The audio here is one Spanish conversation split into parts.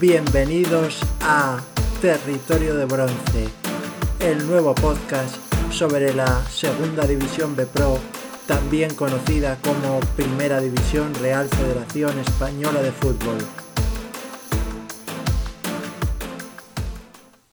Bienvenidos a Territorio de Bronce, el nuevo podcast sobre la Segunda División B Pro, también conocida como Primera División Real Federación Española de Fútbol.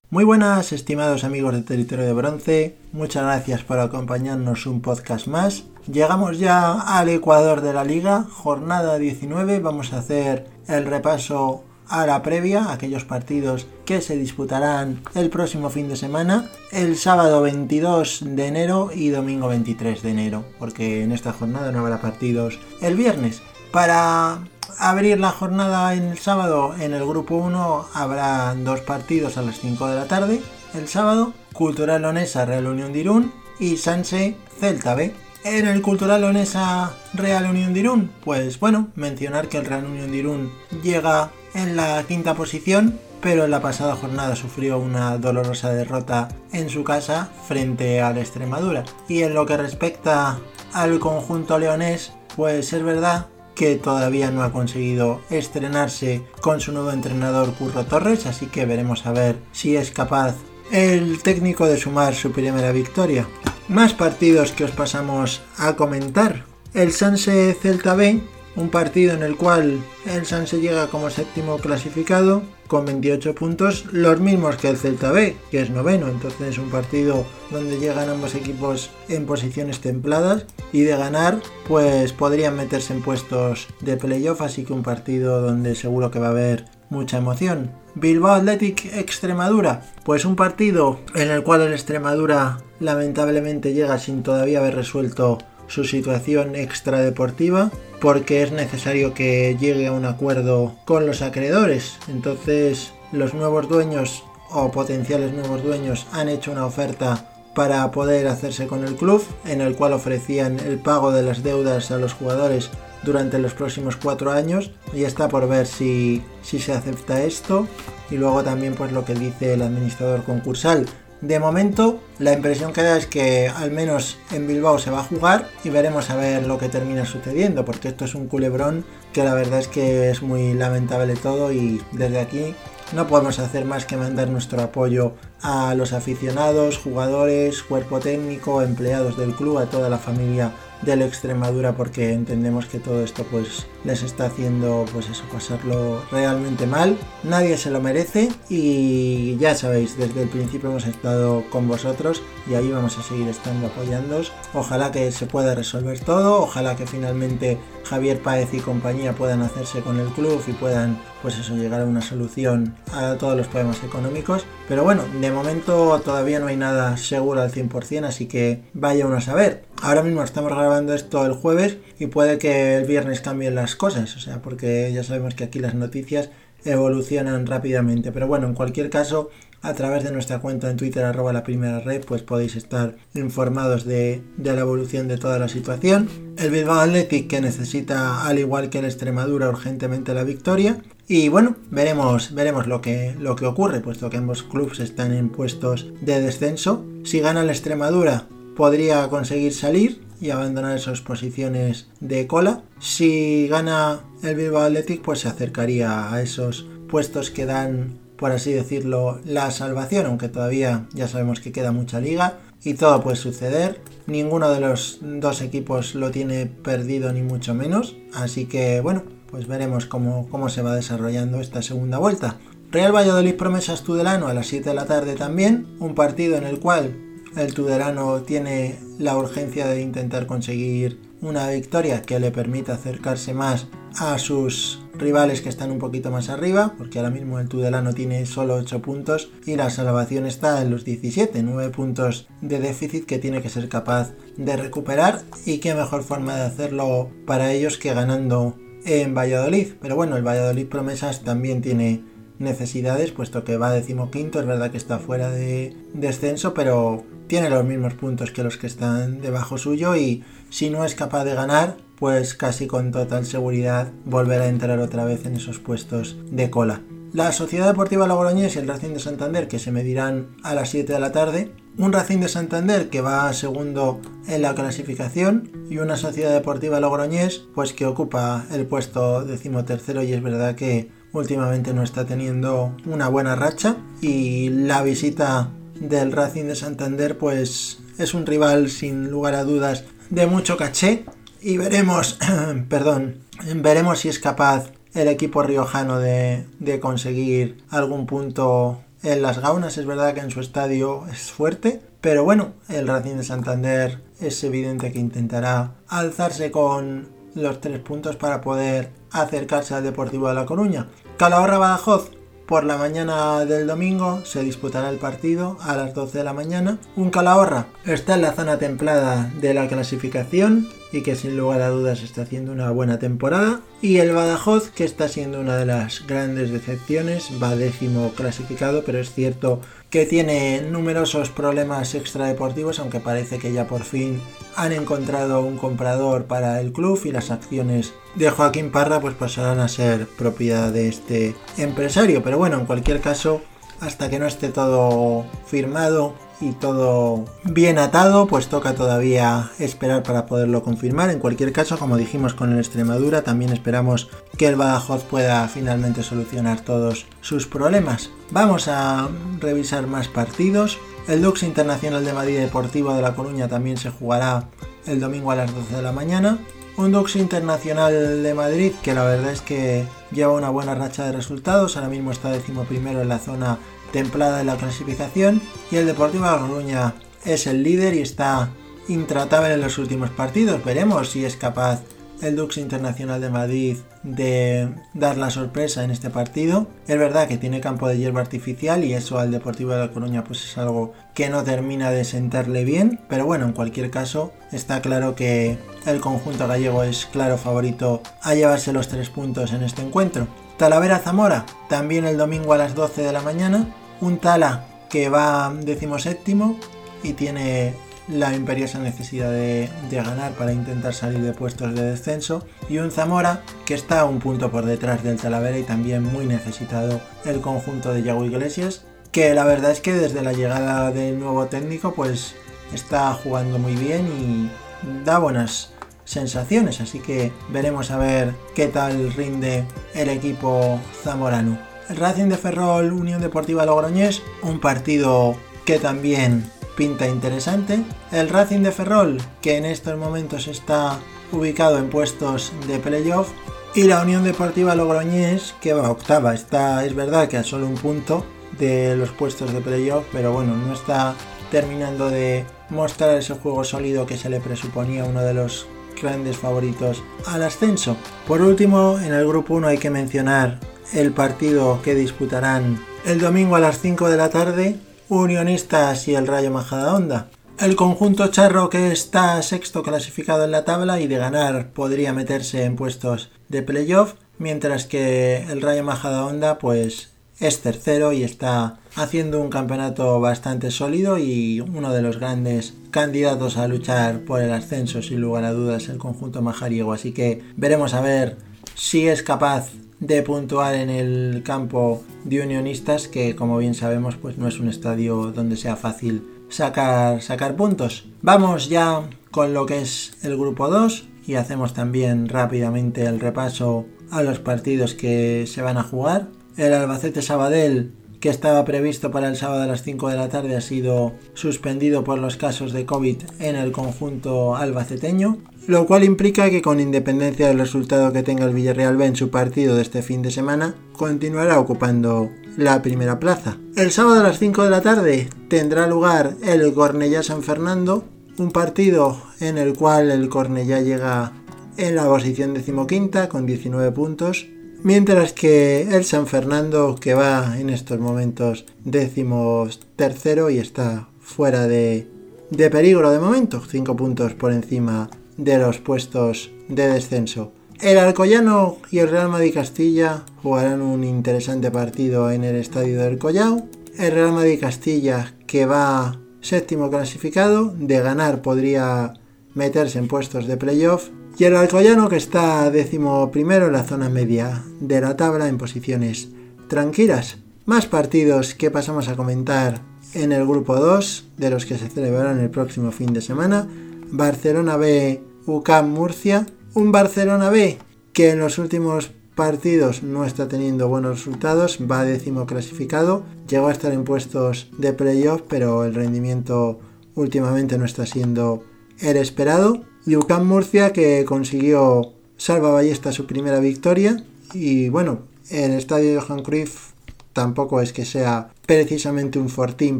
Muy buenas, estimados amigos de Territorio de Bronce, muchas gracias por acompañarnos un podcast más. Llegamos ya al Ecuador de la Liga, jornada 19, vamos a hacer el repaso a la previa, aquellos partidos que se disputarán el próximo fin de semana, el sábado 22 de enero y domingo 23 de enero, porque en esta jornada no habrá partidos el viernes. Para abrir la jornada en el sábado, en el grupo 1 habrá dos partidos a las 5 de la tarde. El sábado, Cultural Onesa Real Unión de Irún y Sanse Celta B. En el Cultural Onesa Real Unión de Irún, pues bueno, mencionar que el Real Unión de Irún llega en la quinta posición, pero en la pasada jornada sufrió una dolorosa derrota en su casa frente al Extremadura. Y en lo que respecta al conjunto leonés, pues es verdad que todavía no ha conseguido estrenarse con su nuevo entrenador Curro Torres, así que veremos a ver si es capaz el técnico de sumar su primera victoria. Más partidos que os pasamos a comentar. El Sanse Celta B un partido en el cual el Sanse llega como séptimo clasificado con 28 puntos, los mismos que el Celta B, que es noveno, entonces es un partido donde llegan ambos equipos en posiciones templadas y de ganar pues podrían meterse en puestos de playoff, así que un partido donde seguro que va a haber mucha emoción. Bilbao Athletic Extremadura, pues un partido en el cual el Extremadura lamentablemente llega sin todavía haber resuelto su situación extradeportiva porque es necesario que llegue a un acuerdo con los acreedores. Entonces los nuevos dueños o potenciales nuevos dueños han hecho una oferta para poder hacerse con el club en el cual ofrecían el pago de las deudas a los jugadores durante los próximos cuatro años. Y está por ver si, si se acepta esto. Y luego también pues lo que dice el administrador concursal de momento, la impresión que da es que al menos en Bilbao se va a jugar y veremos a ver lo que termina sucediendo, porque esto es un culebrón que la verdad es que es muy lamentable todo y desde aquí no podemos hacer más que mandar nuestro apoyo a los aficionados, jugadores, cuerpo técnico, empleados del club, a toda la familia de la Extremadura porque entendemos que todo esto pues les está haciendo pues eso pasarlo realmente mal. Nadie se lo merece y ya sabéis desde el principio hemos estado con vosotros y ahí vamos a seguir estando apoyándoos. Ojalá que se pueda resolver todo ojalá que finalmente Javier Páez y compañía puedan hacerse con el club y puedan pues eso llegar a una solución a todos los problemas económicos pero bueno de momento todavía no hay nada seguro al 100% así que vaya uno a saber ahora mismo estamos grabando esto el jueves y puede que el viernes cambien las cosas, o sea, porque ya sabemos que aquí las noticias evolucionan rápidamente. Pero bueno, en cualquier caso, a través de nuestra cuenta en Twitter, arroba la primera red, pues podéis estar informados de, de, la evolución de toda la situación. El Bilbao Athletic que necesita, al igual que el Extremadura, urgentemente la victoria. Y bueno, veremos, veremos lo que, lo que ocurre, puesto que ambos clubes están en puestos de descenso. Si gana el Extremadura, podría conseguir salir y abandonar esas posiciones de cola. Si gana el Bilbao Athletic, pues se acercaría a esos puestos que dan, por así decirlo, la salvación, aunque todavía ya sabemos que queda mucha liga y todo puede suceder. Ninguno de los dos equipos lo tiene perdido ni mucho menos, así que bueno, pues veremos cómo, cómo se va desarrollando esta segunda vuelta. Real Valladolid Promesas Tudelano a las 7 de la tarde también, un partido en el cual el Tuderano tiene la urgencia de intentar conseguir una victoria que le permita acercarse más a sus rivales que están un poquito más arriba, porque ahora mismo el Tudelano tiene solo 8 puntos y la salvación está en los 17, 9 puntos de déficit que tiene que ser capaz de recuperar y qué mejor forma de hacerlo para ellos que ganando en Valladolid. Pero bueno, el Valladolid Promesas también tiene necesidades, puesto que va decimoquinto, es verdad que está fuera de descenso, pero tiene los mismos puntos que los que están debajo suyo y si no es capaz de ganar, pues casi con total seguridad volverá a entrar otra vez en esos puestos de cola. La Sociedad Deportiva Logroñés y el Racing de Santander que se medirán a las 7 de la tarde. Un Racing de Santander que va segundo en la clasificación y una Sociedad Deportiva Logroñés pues que ocupa el puesto decimotercero y es verdad que últimamente no está teniendo una buena racha y la visita del Racing de Santander pues es un rival sin lugar a dudas de mucho caché y veremos, perdón, veremos si es capaz el equipo riojano de, de conseguir algún punto en las gaunas. Es verdad que en su estadio es fuerte, pero bueno, el Racing de Santander es evidente que intentará alzarse con los tres puntos para poder acercarse al Deportivo de La Coruña. Calahorra Badajoz, por la mañana del domingo se disputará el partido a las 12 de la mañana. Un Calahorra está en la zona templada de la clasificación y que sin lugar a dudas está haciendo una buena temporada. Y el Badajoz, que está siendo una de las grandes decepciones, va décimo clasificado, pero es cierto que tiene numerosos problemas extradeportivos, aunque parece que ya por fin han encontrado un comprador para el club y las acciones de Joaquín Parra pues pasarán a ser propiedad de este empresario. Pero bueno, en cualquier caso, hasta que no esté todo firmado y todo bien atado, pues toca todavía esperar para poderlo confirmar. En cualquier caso, como dijimos con el Extremadura, también esperamos que el Badajoz pueda finalmente solucionar todos sus problemas. Vamos a revisar más partidos. El Dux Internacional de Madrid Deportivo de La Coruña también se jugará el domingo a las 12 de la mañana. Un Dux Internacional de Madrid que la verdad es que lleva una buena racha de resultados. Ahora mismo está decimoprimero en la zona templada de la clasificación y el Deportivo de La Coruña es el líder y está intratable en los últimos partidos. Veremos si es capaz el Dux Internacional de Madrid de dar la sorpresa en este partido. Es verdad que tiene campo de hierba artificial y eso al Deportivo de La Coruña pues es algo que no termina de sentarle bien, pero bueno, en cualquier caso está claro que el conjunto gallego es claro favorito a llevarse los tres puntos en este encuentro. Talavera Zamora, también el domingo a las 12 de la mañana. Un Tala que va decimoséptimo y tiene la imperiosa necesidad de, ganar para intentar salir de puestos de descenso. Y un Zamora que está un punto por detrás del Talavera y también muy necesitado el conjunto de Yago Iglesias. Que la verdad es que desde la llegada del nuevo técnico pues está jugando muy bien y da buenas sensaciones, así que veremos a ver qué tal rinde el equipo zamorano. El Racing de Ferrol, Unión Deportiva Logroñés, un partido que también pinta interesante. El Racing de Ferrol, que en estos momentos está ubicado en puestos de playoff. Y la Unión Deportiva Logroñés, que va octava. Está, es verdad que a solo un punto de los puestos de playoff, pero bueno, no está terminando de mostrar ese juego sólido que se le presuponía uno de los grandes favoritos al ascenso. Por último, en el grupo 1 hay que mencionar el partido que disputarán el domingo a las 5 de la tarde, Unionistas y el Rayo Majadahonda. El conjunto charro que está sexto clasificado en la tabla y de ganar podría meterse en puestos de playoff, mientras que el Rayo Majadahonda pues es tercero y está haciendo un campeonato bastante sólido y uno de los grandes candidatos a luchar por el ascenso, sin lugar a dudas, el conjunto majariego. Así que veremos a ver si es capaz de puntuar en el campo de unionistas, que como bien sabemos, pues no es un estadio donde sea fácil sacar, sacar puntos. Vamos ya con lo que es el grupo 2 y hacemos también rápidamente el repaso a los partidos que se van a jugar. El Albacete Sabadell que estaba previsto para el sábado a las 5 de la tarde ha sido suspendido por los casos de COVID en el conjunto albaceteño, lo cual implica que con independencia del resultado que tenga el Villarreal B en su partido de este fin de semana, continuará ocupando la primera plaza. El sábado a las 5 de la tarde tendrá lugar el Cornellá San Fernando, un partido en el cual el Cornellá llega en la posición decimoquinta con 19 puntos Mientras que el San Fernando, que va en estos momentos décimo tercero y está fuera de, de peligro de momento, 5 puntos por encima de los puestos de descenso. El Alcoyano y el Real Madrid Castilla jugarán un interesante partido en el estadio del Collao. El Real Madrid Castilla, que va séptimo clasificado, de ganar podría meterse en puestos de playoff y el Alcoyano que está décimo primero en la zona media de la tabla en posiciones tranquilas. Más partidos que pasamos a comentar en el grupo 2 de los que se celebrarán el próximo fin de semana. Barcelona B, UCAM Murcia. Un Barcelona B que en los últimos partidos no está teniendo buenos resultados, va décimo clasificado, llegó a estar en puestos de playoff, pero el rendimiento últimamente no está siendo el esperado. Y Murcia que consiguió salva ballesta su primera victoria y bueno, el estadio de Johan Cruyff tampoco es que sea precisamente un fortín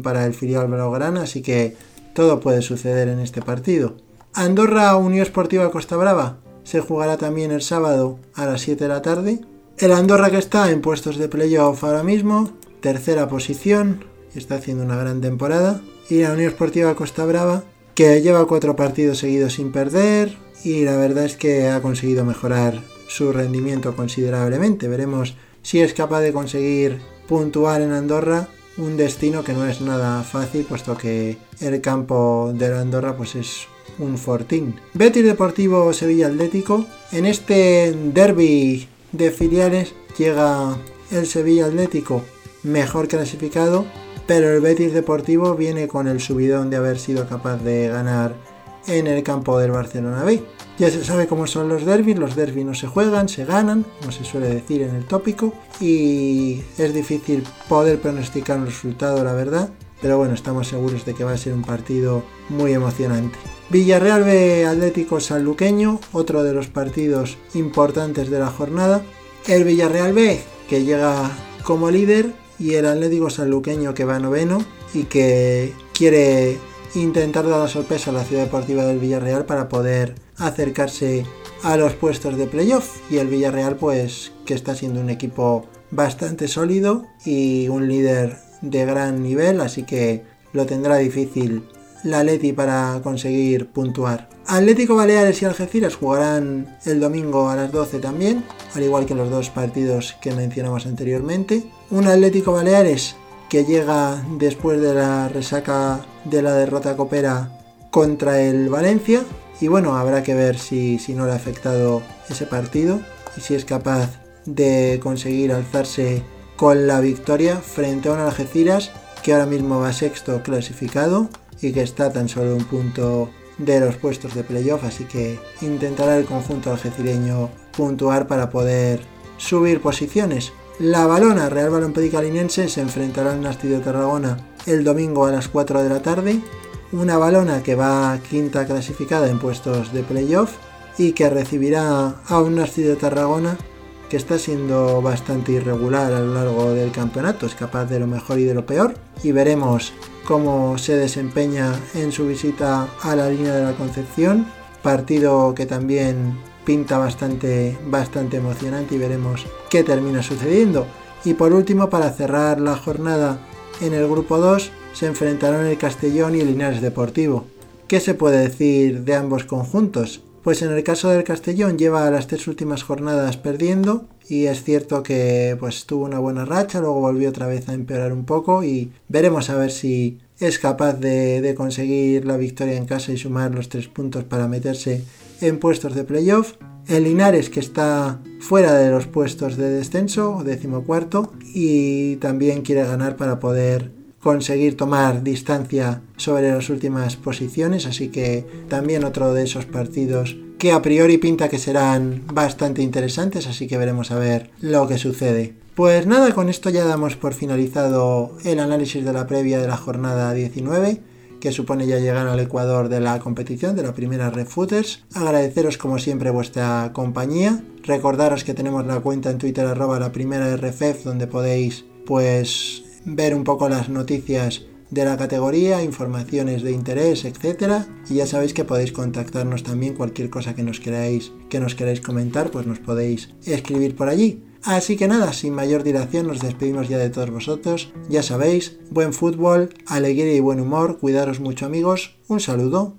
para el filial blaugrana, así que todo puede suceder en este partido. Andorra Unión Esportiva Costa Brava se jugará también el sábado a las 7 de la tarde. El Andorra que está en puestos de playoff ahora mismo, tercera posición, está haciendo una gran temporada. Y la Unión Esportiva Costa Brava que lleva cuatro partidos seguidos sin perder y la verdad es que ha conseguido mejorar su rendimiento considerablemente. Veremos si es capaz de conseguir puntuar en Andorra, un destino que no es nada fácil, puesto que el campo de Andorra pues es un fortín. Betis Deportivo Sevilla Atlético. En este derby de filiales llega el Sevilla Atlético mejor clasificado, pero el Betis Deportivo viene con el subidón de haber sido capaz de ganar en el campo del Barcelona B. Ya se sabe cómo son los derbis, los derbis no se juegan, se ganan, como se suele decir en el tópico, y es difícil poder pronosticar un resultado, la verdad, pero bueno, estamos seguros de que va a ser un partido muy emocionante. Villarreal B Atlético Sanluqueño, otro de los partidos importantes de la jornada. El Villarreal B, que llega como líder, y el Atlético Sanluqueño, que va noveno y que quiere intentar dar la sorpresa a la Ciudad Deportiva del Villarreal para poder acercarse a los puestos de playoff. Y el Villarreal pues que está siendo un equipo bastante sólido y un líder de gran nivel así que lo tendrá difícil la Leti para conseguir puntuar. Atlético Baleares y Algeciras jugarán el domingo a las 12 también, al igual que los dos partidos que mencionamos anteriormente. Un Atlético Baleares que llega después de la resaca de la derrota copera contra el Valencia. Y bueno, habrá que ver si, si no le ha afectado ese partido y si es capaz de conseguir alzarse con la victoria frente a un Algeciras que ahora mismo va sexto clasificado y que está tan solo un punto de los puestos de playoff, así que intentará el conjunto algecireño puntuar para poder subir posiciones. La Balona, Real Balón Pedicalinense, se enfrentará al Nasti de Tarragona el domingo a las 4 de la tarde. Una Balona que va quinta clasificada en puestos de playoff y que recibirá a un Nasti de Tarragona que está siendo bastante irregular a lo largo del campeonato, es capaz de lo mejor y de lo peor. Y veremos cómo se desempeña en su visita a la línea de la Concepción, partido que también pinta bastante, bastante emocionante y veremos qué termina sucediendo. Y por último, para cerrar la jornada en el grupo 2, se enfrentarán el Castellón y el Linares Deportivo. ¿Qué se puede decir de ambos conjuntos? Pues en el caso del Castellón lleva las tres últimas jornadas perdiendo y es cierto que pues tuvo una buena racha, luego volvió otra vez a empeorar un poco y veremos a ver si es capaz de, conseguir la victoria en casa y sumar los tres puntos para meterse en puestos de playoff. El Linares que está fuera de los puestos de descenso, decimocuarto, y también quiere ganar para poder conseguir tomar distancia sobre las últimas posiciones, así que también otro de esos partidos que a priori pinta que serán bastante interesantes, así que veremos a ver lo que sucede. Pues nada, con esto ya damos por finalizado el análisis de la previa de la jornada 19 que supone ya llegar al Ecuador de la competición, de la primera Refooters. Agradeceros como siempre vuestra compañía. Recordaros que tenemos la cuenta en Twitter arroba la primera RFF donde podéis pues ver un poco las noticias de la categoría, informaciones de interés, etcétera. Y ya sabéis que podéis contactarnos también cualquier cosa que nos queráis, que nos queráis comentar, pues nos podéis escribir por allí. Así que nada, sin mayor dilación nos despedimos ya de todos vosotros. Ya sabéis, buen fútbol, alegría y buen humor, cuidaros mucho amigos, un saludo.